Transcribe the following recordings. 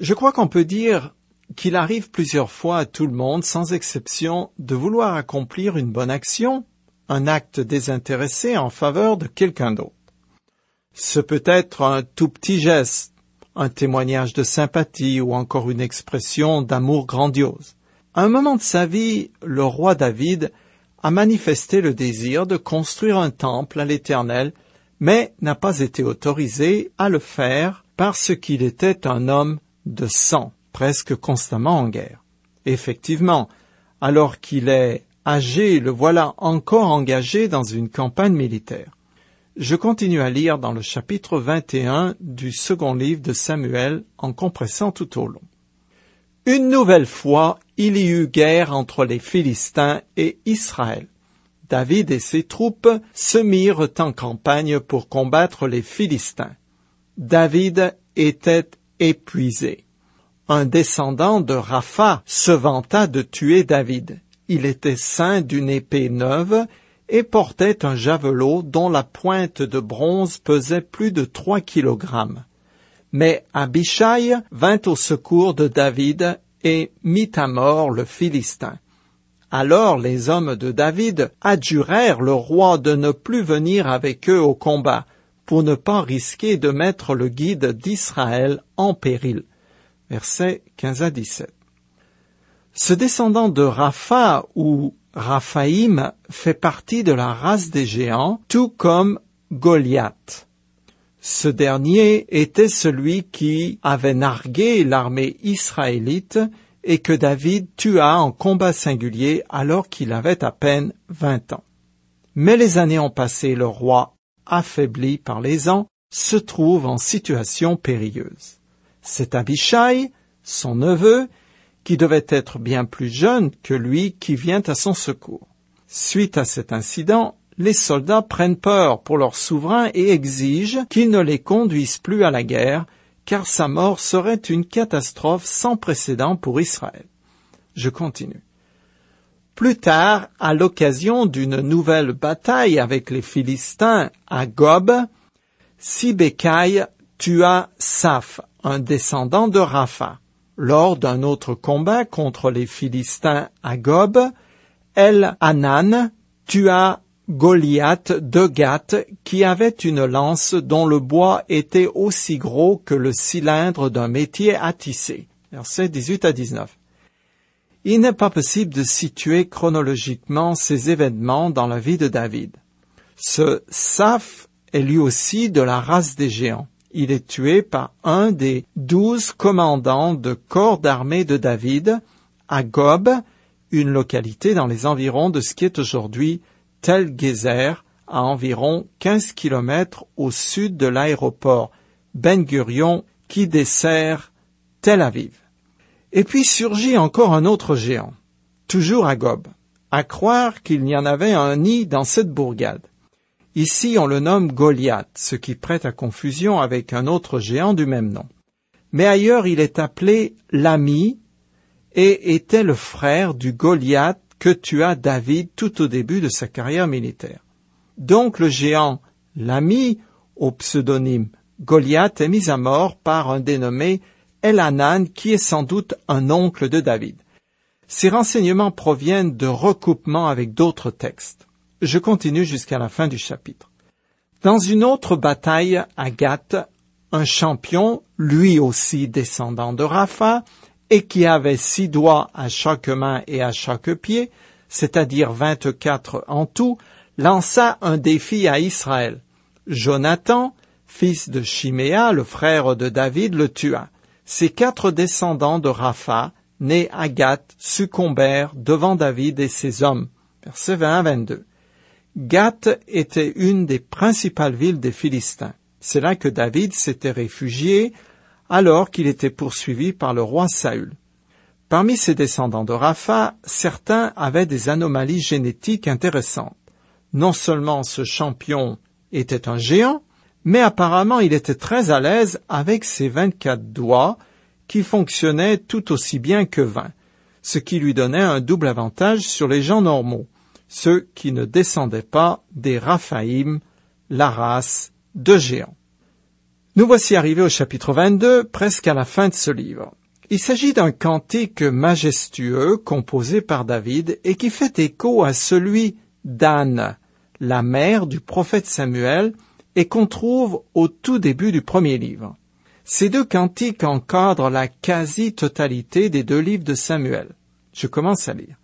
Je crois qu'on peut dire qu'il arrive plusieurs fois à tout le monde, sans exception, de vouloir accomplir une bonne action, un acte désintéressé en faveur de quelqu'un d'autre. Ce peut être un tout petit geste, un témoignage de sympathie ou encore une expression d'amour grandiose. À un moment de sa vie, le roi David a manifesté le désir de construire un temple à l'Éternel, mais n'a pas été autorisé à le faire parce qu'il était un homme de sang, presque constamment en guerre. Effectivement, alors qu'il est âgé, le voilà encore engagé dans une campagne militaire. Je continue à lire dans le chapitre 21 du second livre de Samuel en compressant tout au long. Une nouvelle fois, il y eut guerre entre les Philistins et Israël. David et ses troupes se mirent en campagne pour combattre les Philistins. David était épuisé. Un descendant de Rapha se vanta de tuer David. Il était ceint d'une épée neuve et portait un javelot dont la pointe de bronze pesait plus de trois kilogrammes. Mais Abishai vint au secours de David et mit à mort le Philistin. Alors les hommes de David adjurèrent le roi de ne plus venir avec eux au combat, pour ne pas risquer de mettre le guide d'Israël en péril. Versets 15 à 17. Ce descendant de Rapha ou Raphaïm fait partie de la race des géants, tout comme Goliath. Ce dernier était celui qui avait nargué l'armée israélite et que David tua en combat singulier alors qu'il avait à peine vingt ans. Mais les années ont passé, le roi, affaibli par les ans, se trouve en situation périlleuse. C'est Abishai, son neveu, qui devait être bien plus jeune que lui qui vient à son secours. Suite à cet incident, les soldats prennent peur pour leur souverain et exigent qu'il ne les conduise plus à la guerre, car sa mort serait une catastrophe sans précédent pour Israël. Je continue. Plus tard, à l'occasion d'une nouvelle bataille avec les Philistins à Gob, Sibécaï tua Saf, un descendant de Rapha. Lors d'un autre combat contre les Philistins à Gob, El Hanan tua Goliath de Gath qui avait une lance dont le bois était aussi gros que le cylindre d'un métier à tisser. Versets 18 à 19. Il n'est pas possible de situer chronologiquement ces événements dans la vie de David. Ce Saf est lui aussi de la race des géants. Il est tué par un des douze commandants de corps d'armée de David à Gob, une localité dans les environs de ce qui est aujourd'hui Tel Gezer, à environ 15 kilomètres au sud de l'aéroport Ben Gurion qui dessert Tel Aviv. Et puis surgit encore un autre géant, toujours à Gob, à croire qu'il n'y en avait un nid dans cette bourgade. Ici on le nomme Goliath, ce qui prête à confusion avec un autre géant du même nom. Mais ailleurs il est appelé l'ami et était le frère du Goliath que tua David tout au début de sa carrière militaire. Donc le géant l'ami au pseudonyme Goliath est mis à mort par un dénommé Elanan qui est sans doute un oncle de David. Ces renseignements proviennent de recoupements avec d'autres textes. Je continue jusqu'à la fin du chapitre. Dans une autre bataille à Gath, un champion, lui aussi descendant de Rapha, et qui avait six doigts à chaque main et à chaque pied, c'est-à-dire vingt-quatre en tout, lança un défi à Israël. Jonathan, fils de Chiméa, le frère de David, le tua. Ses quatre descendants de Rapha, nés à Gath, succombèrent devant David et ses hommes. Verset 20 22. Gath était une des principales villes des Philistins. C'est là que David s'était réfugié alors qu'il était poursuivi par le roi Saül. Parmi ses descendants de Rapha, certains avaient des anomalies génétiques intéressantes. Non seulement ce champion était un géant, mais apparemment il était très à l'aise avec ses vingt-quatre doigts qui fonctionnaient tout aussi bien que vingt, ce qui lui donnait un double avantage sur les gens normaux, ceux qui ne descendaient pas des Raphaïm, la race de géants. Nous voici arrivés au chapitre 22, presque à la fin de ce livre. Il s'agit d'un cantique majestueux composé par David et qui fait écho à celui d'Anne, la mère du prophète Samuel, et qu'on trouve au tout début du premier livre. Ces deux cantiques encadrent la quasi-totalité des deux livres de Samuel. Je commence à lire.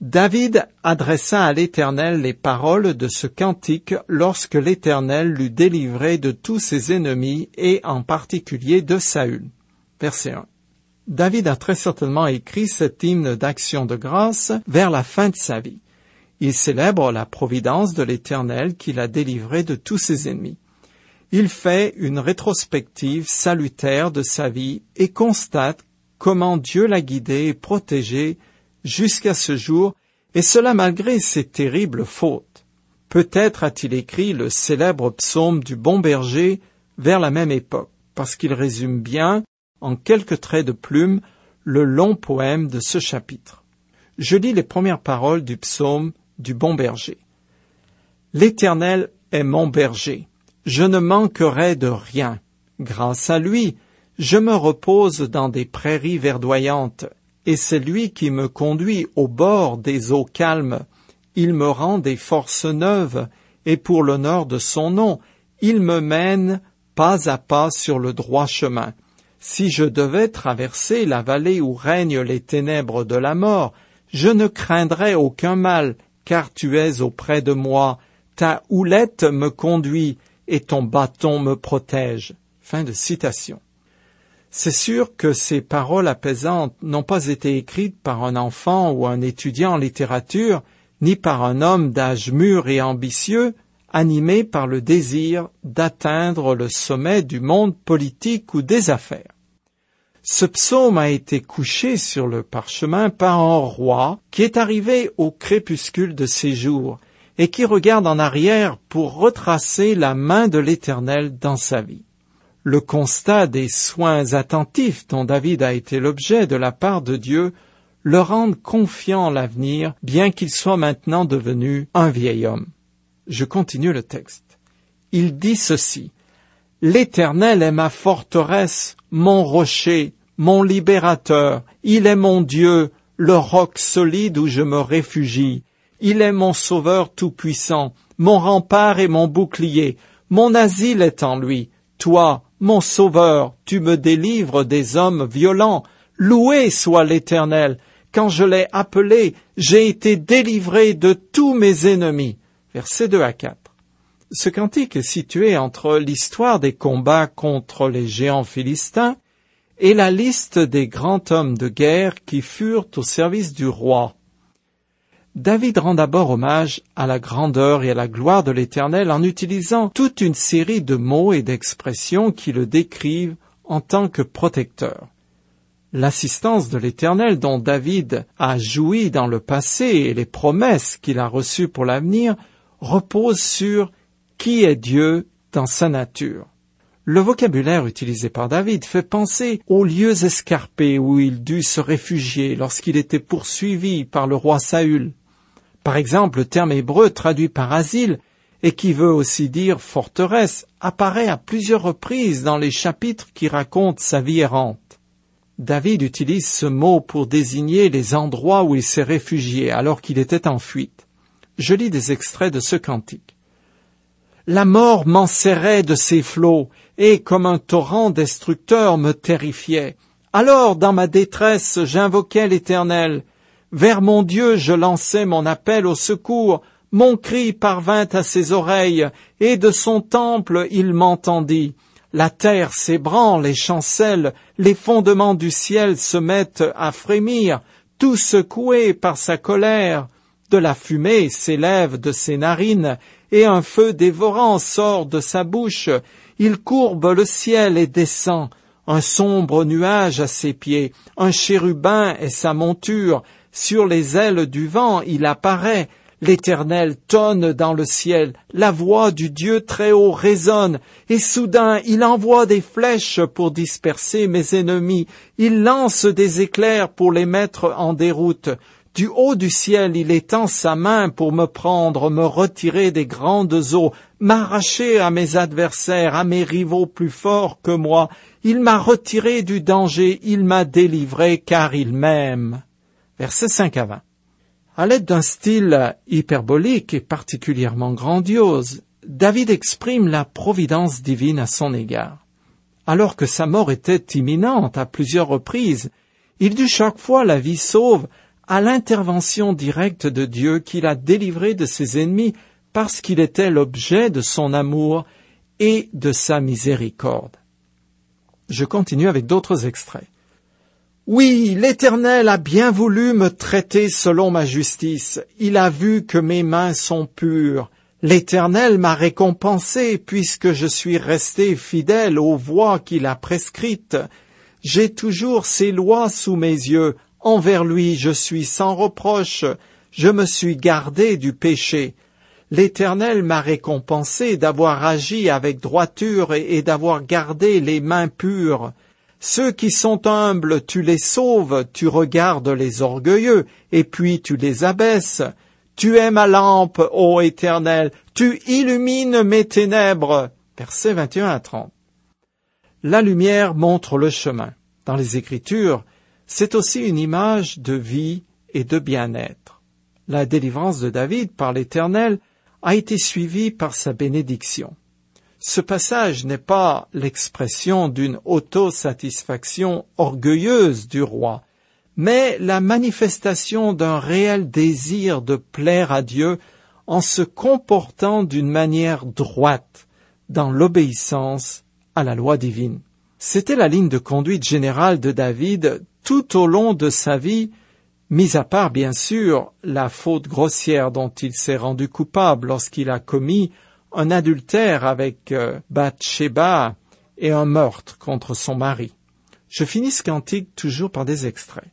David adressa à l'Éternel les paroles de ce cantique lorsque l'Éternel l'eut délivré de tous ses ennemis et en particulier de Saül. Verset 1. David a très certainement écrit cet hymne d'action de grâce vers la fin de sa vie. Il célèbre la providence de l'Éternel qui l'a délivré de tous ses ennemis. Il fait une rétrospective salutaire de sa vie et constate comment Dieu l'a guidé et protégé jusqu'à ce jour, et cela malgré ses terribles fautes. Peut-être a-t-il écrit le célèbre psaume du bon berger vers la même époque, parce qu'il résume bien, en quelques traits de plume, le long poème de ce chapitre. Je lis les premières paroles du psaume du bon berger. L'Éternel est mon berger. Je ne manquerai de rien. Grâce à lui, je me repose dans des prairies verdoyantes, et c'est lui qui me conduit au bord des eaux calmes. Il me rend des forces neuves, et pour l'honneur de son nom, il me mène pas à pas sur le droit chemin. Si je devais traverser la vallée où règnent les ténèbres de la mort, je ne craindrais aucun mal, car tu es auprès de moi, ta houlette me conduit et ton bâton me protège. Fin de citation. C'est sûr que ces paroles apaisantes n'ont pas été écrites par un enfant ou un étudiant en littérature, ni par un homme d'âge mûr et ambitieux, animé par le désir d'atteindre le sommet du monde politique ou des affaires. Ce psaume a été couché sur le parchemin par un roi qui est arrivé au crépuscule de ses jours et qui regarde en arrière pour retracer la main de l'Éternel dans sa vie. Le constat des soins attentifs dont David a été l'objet de la part de Dieu le rendent confiant en l'avenir, bien qu'il soit maintenant devenu un vieil homme. Je continue le texte. Il dit ceci. L'Éternel est ma forteresse, mon rocher, mon libérateur, il est mon Dieu, le roc solide où je me réfugie. Il est mon sauveur tout-puissant, mon rempart et mon bouclier. Mon asile est en lui. Toi, mon sauveur, tu me délivres des hommes violents. Loué soit l'Éternel. Quand je l'ai appelé, j'ai été délivré de tous mes ennemis. Versets 2 à 4. Ce cantique est situé entre l'histoire des combats contre les géants philistins et la liste des grands hommes de guerre qui furent au service du roi. David rend d'abord hommage à la grandeur et à la gloire de l'Éternel en utilisant toute une série de mots et d'expressions qui le décrivent en tant que protecteur. L'assistance de l'Éternel dont David a joui dans le passé et les promesses qu'il a reçues pour l'avenir reposent sur qui est Dieu dans sa nature. Le vocabulaire utilisé par David fait penser aux lieux escarpés où il dut se réfugier lorsqu'il était poursuivi par le roi Saül. Par exemple, le terme hébreu traduit par asile et qui veut aussi dire forteresse apparaît à plusieurs reprises dans les chapitres qui racontent sa vie errante. David utilise ce mot pour désigner les endroits où il s'est réfugié alors qu'il était en fuite. Je lis des extraits de ce cantique. La mort m'enserrait de ses flots, et comme un torrent destructeur me terrifiait. Alors, dans ma détresse, j'invoquai l'Éternel. Vers mon Dieu, je lançai mon appel au secours. Mon cri parvint à ses oreilles, et de son temple il m'entendit. La terre s'ébranle et chancelle, les fondements du ciel se mettent à frémir, tout secoué par sa colère. De la fumée s'élève de ses narines, et un feu dévorant sort de sa bouche. Il courbe le ciel et descend. Un sombre nuage à ses pieds, un chérubin est sa monture. Sur les ailes du vent, il apparaît. L'Éternel tonne dans le ciel, la voix du Dieu très haut résonne, et soudain il envoie des flèches pour disperser mes ennemis, il lance des éclairs pour les mettre en déroute. Du haut du ciel, il étend sa main pour me prendre, me retirer des grandes eaux, m'arracher à mes adversaires, à mes rivaux plus forts que moi. Il m'a retiré du danger, il m'a délivré, car il m'aime. Versets 5 à 20. À l'aide d'un style hyperbolique et particulièrement grandiose, David exprime la providence divine à son égard. Alors que sa mort était imminente à plusieurs reprises, il dut chaque fois la vie sauve à l'intervention directe de Dieu qui l'a délivré de ses ennemis parce qu'il était l'objet de son amour et de sa miséricorde. Je continue avec d'autres extraits. Oui, l'Éternel a bien voulu me traiter selon ma justice. Il a vu que mes mains sont pures. L'Éternel m'a récompensé puisque je suis resté fidèle aux voies qu'il a prescrites. J'ai toujours ses lois sous mes yeux. Envers lui je suis sans reproche, je me suis gardé du péché. L'Éternel m'a récompensé d'avoir agi avec droiture et d'avoir gardé les mains pures. Ceux qui sont humbles, tu les sauves, tu regardes les orgueilleux, et puis tu les abaisses. Tu es ma lampe, ô Éternel, tu illumines mes ténèbres. Versets 21 à 30. La lumière montre le chemin. Dans les Écritures, c'est aussi une image de vie et de bien-être. La délivrance de David par l'Éternel a été suivie par sa bénédiction. Ce passage n'est pas l'expression d'une autosatisfaction orgueilleuse du roi, mais la manifestation d'un réel désir de plaire à Dieu en se comportant d'une manière droite dans l'obéissance à la loi divine. C'était la ligne de conduite générale de David tout au long de sa vie, mis à part bien sûr la faute grossière dont il s'est rendu coupable lorsqu'il a commis un adultère avec euh, Bathsheba et un meurtre contre son mari. Je finis ce cantique toujours par des extraits.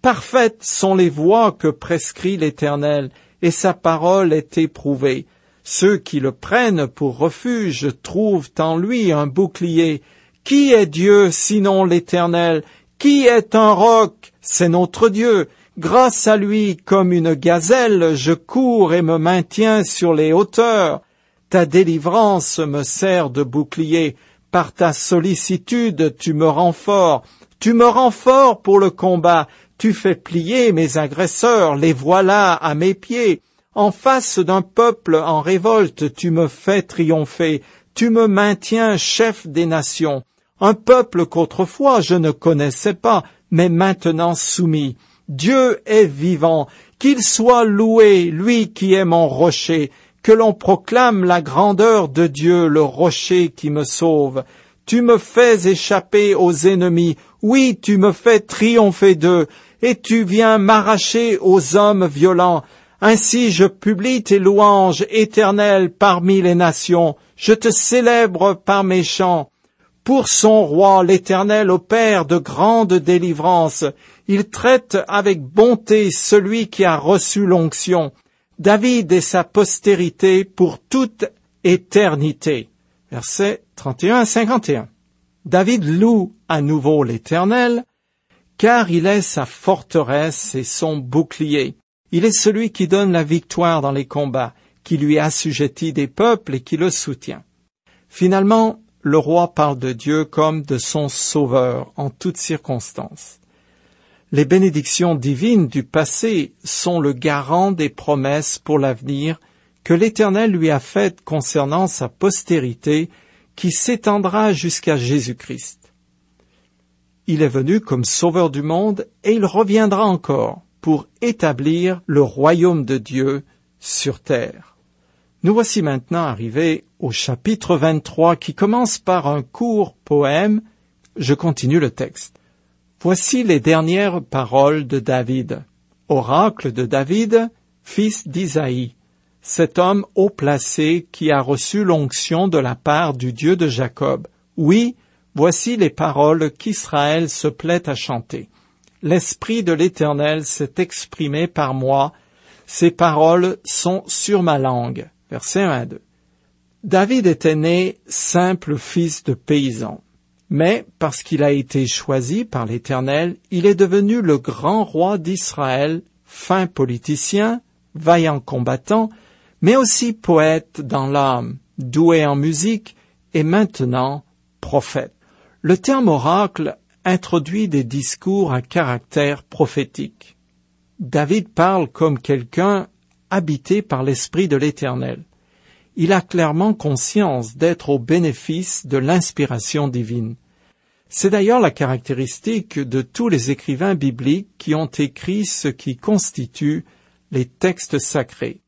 Parfaites sont les voies que prescrit l'Éternel, et sa parole est éprouvée. Ceux qui le prennent pour refuge trouvent en lui un bouclier. Qui est Dieu sinon l'Éternel? Qui est un roc? C'est notre Dieu. Grâce à lui, comme une gazelle, je cours et me maintiens sur les hauteurs. Ta délivrance me sert de bouclier. Par ta sollicitude, tu me rends fort. Tu me rends fort pour le combat. Tu fais plier mes agresseurs, les voilà à mes pieds. En face d'un peuple en révolte, tu me fais triompher. Tu me maintiens chef des nations un peuple qu'autrefois je ne connaissais pas, mais maintenant soumis. Dieu est vivant, qu'il soit loué, lui qui est mon rocher, que l'on proclame la grandeur de Dieu, le rocher qui me sauve. Tu me fais échapper aux ennemis, oui, tu me fais triompher d'eux, et tu viens m'arracher aux hommes violents. Ainsi je publie tes louanges éternelles parmi les nations, je te célèbre par mes chants. Pour son roi, l'Éternel opère de grandes délivrances. Il traite avec bonté celui qui a reçu l'onction. David et sa postérité pour toute éternité. Versets 31 à 51. David loue à nouveau l'Éternel, car il est sa forteresse et son bouclier. Il est celui qui donne la victoire dans les combats, qui lui assujettit des peuples et qui le soutient. Finalement, le roi parle de Dieu comme de son sauveur en toutes circonstances. Les bénédictions divines du passé sont le garant des promesses pour l'avenir que l'Éternel lui a faites concernant sa postérité qui s'étendra jusqu'à Jésus-Christ. Il est venu comme sauveur du monde et il reviendra encore pour établir le royaume de Dieu sur terre. Nous voici maintenant arrivés au chapitre 23 qui commence par un court poème. Je continue le texte. Voici les dernières paroles de David. Oracle de David, fils d'Isaïe, cet homme haut placé qui a reçu l'onction de la part du Dieu de Jacob. Oui, voici les paroles qu'Israël se plaît à chanter. L'Esprit de l'Éternel s'est exprimé par moi, ces paroles sont sur ma langue. Verset 1 2. David était né simple fils de paysan, mais parce qu'il a été choisi par l'Éternel, il est devenu le grand roi d'Israël, fin politicien, vaillant combattant, mais aussi poète dans l'âme, doué en musique et maintenant prophète. Le terme oracle introduit des discours à caractère prophétique. David parle comme quelqu'un habité par l'Esprit de l'Éternel. Il a clairement conscience d'être au bénéfice de l'inspiration divine. C'est d'ailleurs la caractéristique de tous les écrivains bibliques qui ont écrit ce qui constitue les textes sacrés,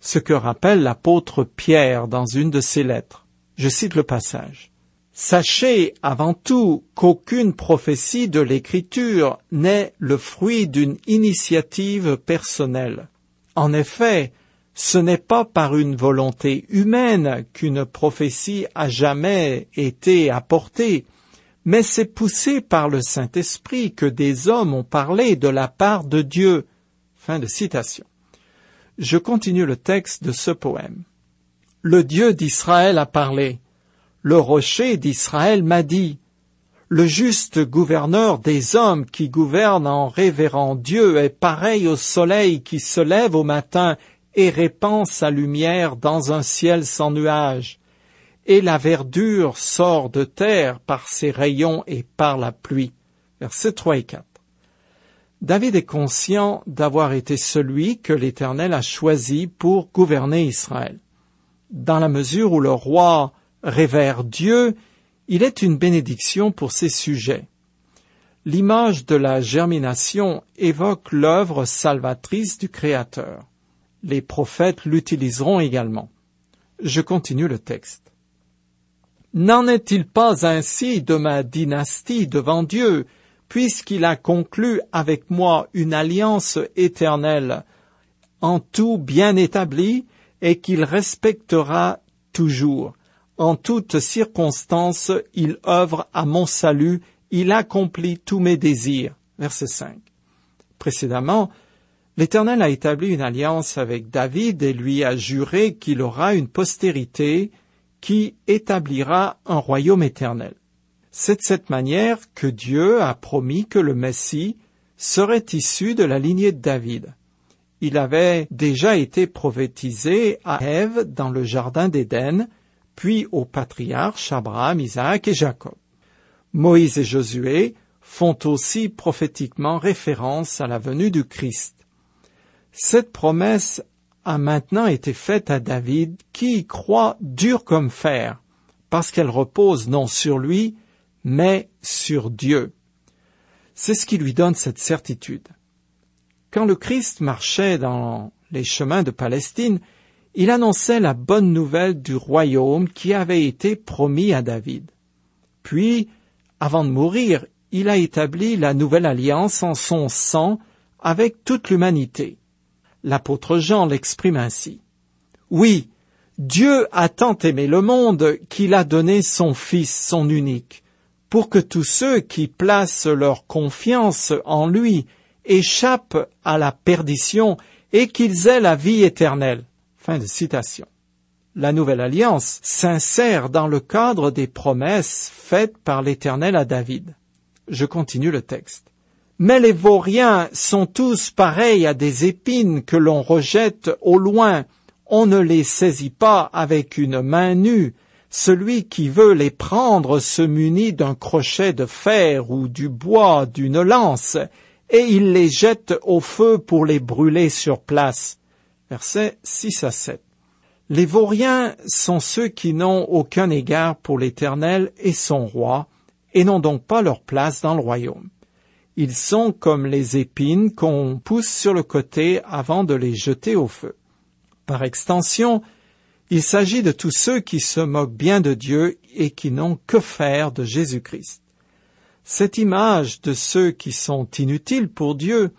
ce que rappelle l'apôtre Pierre dans une de ses lettres. Je cite le passage. Sachez avant tout qu'aucune prophétie de l'Écriture n'est le fruit d'une initiative personnelle. En effet, ce n'est pas par une volonté humaine qu'une prophétie a jamais été apportée, mais c'est poussé par le Saint-Esprit que des hommes ont parlé de la part de Dieu. Fin de citation. Je continue le texte de ce poème. Le Dieu d'Israël a parlé. Le rocher d'Israël m'a dit. Le juste gouverneur des hommes qui gouverne en révérant Dieu est pareil au soleil qui se lève au matin et répand sa lumière dans un ciel sans nuages. Et la verdure sort de terre par ses rayons et par la pluie. Versets 3 et 4. David est conscient d'avoir été celui que l'Éternel a choisi pour gouverner Israël. Dans la mesure où le roi révère Dieu, il est une bénédiction pour ses sujets. L'image de la germination évoque l'œuvre salvatrice du Créateur. Les prophètes l'utiliseront également. Je continue le texte. N'en est-il pas ainsi de ma dynastie devant Dieu, puisqu'il a conclu avec moi une alliance éternelle, en tout bien établie, et qu'il respectera toujours. En toutes circonstances, il œuvre à mon salut, il accomplit tous mes désirs. Verset 5. Précédemment, l'Éternel a établi une alliance avec David et lui a juré qu'il aura une postérité qui établira un royaume éternel. C'est de cette manière que Dieu a promis que le Messie serait issu de la lignée de David. Il avait déjà été prophétisé à Ève dans le jardin d'Éden, puis aux patriarches Abraham, Isaac et Jacob. Moïse et Josué font aussi prophétiquement référence à la venue du Christ. Cette promesse a maintenant été faite à David qui y croit dur comme fer, parce qu'elle repose non sur lui, mais sur Dieu. C'est ce qui lui donne cette certitude. Quand le Christ marchait dans les chemins de Palestine, il annonçait la bonne nouvelle du royaume qui avait été promis à David. Puis, avant de mourir, il a établi la nouvelle alliance en son sang avec toute l'humanité. L'apôtre Jean l'exprime ainsi. Oui, Dieu a tant aimé le monde qu'il a donné son Fils, son unique, pour que tous ceux qui placent leur confiance en lui échappent à la perdition et qu'ils aient la vie éternelle. Fin de citation. La nouvelle alliance s'insère dans le cadre des promesses faites par l'Éternel à David. Je continue le texte. Mais les vauriens sont tous pareils à des épines que l'on rejette au loin. On ne les saisit pas avec une main nue, celui qui veut les prendre se munit d'un crochet de fer ou du bois d'une lance, et il les jette au feu pour les brûler sur place. Versets 6 à 7. Les vauriens sont ceux qui n'ont aucun égard pour l'Éternel et son roi, et n'ont donc pas leur place dans le royaume. Ils sont comme les épines qu'on pousse sur le côté avant de les jeter au feu. Par extension, il s'agit de tous ceux qui se moquent bien de Dieu et qui n'ont que faire de Jésus-Christ. Cette image de ceux qui sont inutiles pour Dieu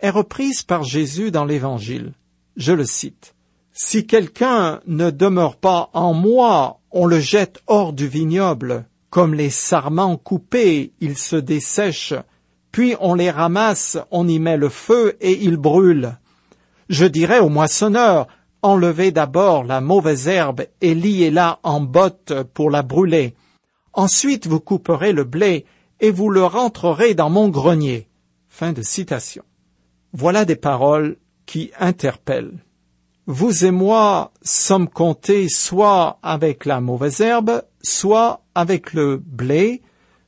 est reprise par Jésus dans l'Évangile. Je le cite. Si quelqu'un ne demeure pas en moi, on le jette hors du vignoble. Comme les sarments coupés, ils se dessèchent. Puis on les ramasse, on y met le feu et ils brûlent. Je dirais au moissonneur, Enlevez d'abord la mauvaise herbe et liez-la en botte pour la brûler. Ensuite vous couperez le blé et vous le rentrerez dans mon grenier. Voilà des paroles qui interpellent. Vous et moi sommes comptés soit avec la mauvaise herbe, soit avec le blé,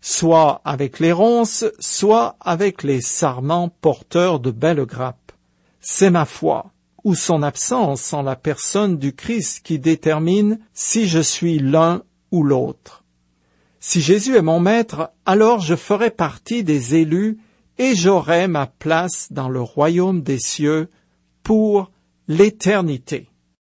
soit avec les ronces, soit avec les sarments porteurs de belles grappes. C'est ma foi ou son absence en la personne du Christ qui détermine si je suis l'un ou l'autre. Si Jésus est mon maître, alors je ferai partie des élus et j'aurai ma place dans le royaume des cieux pour l'éternité.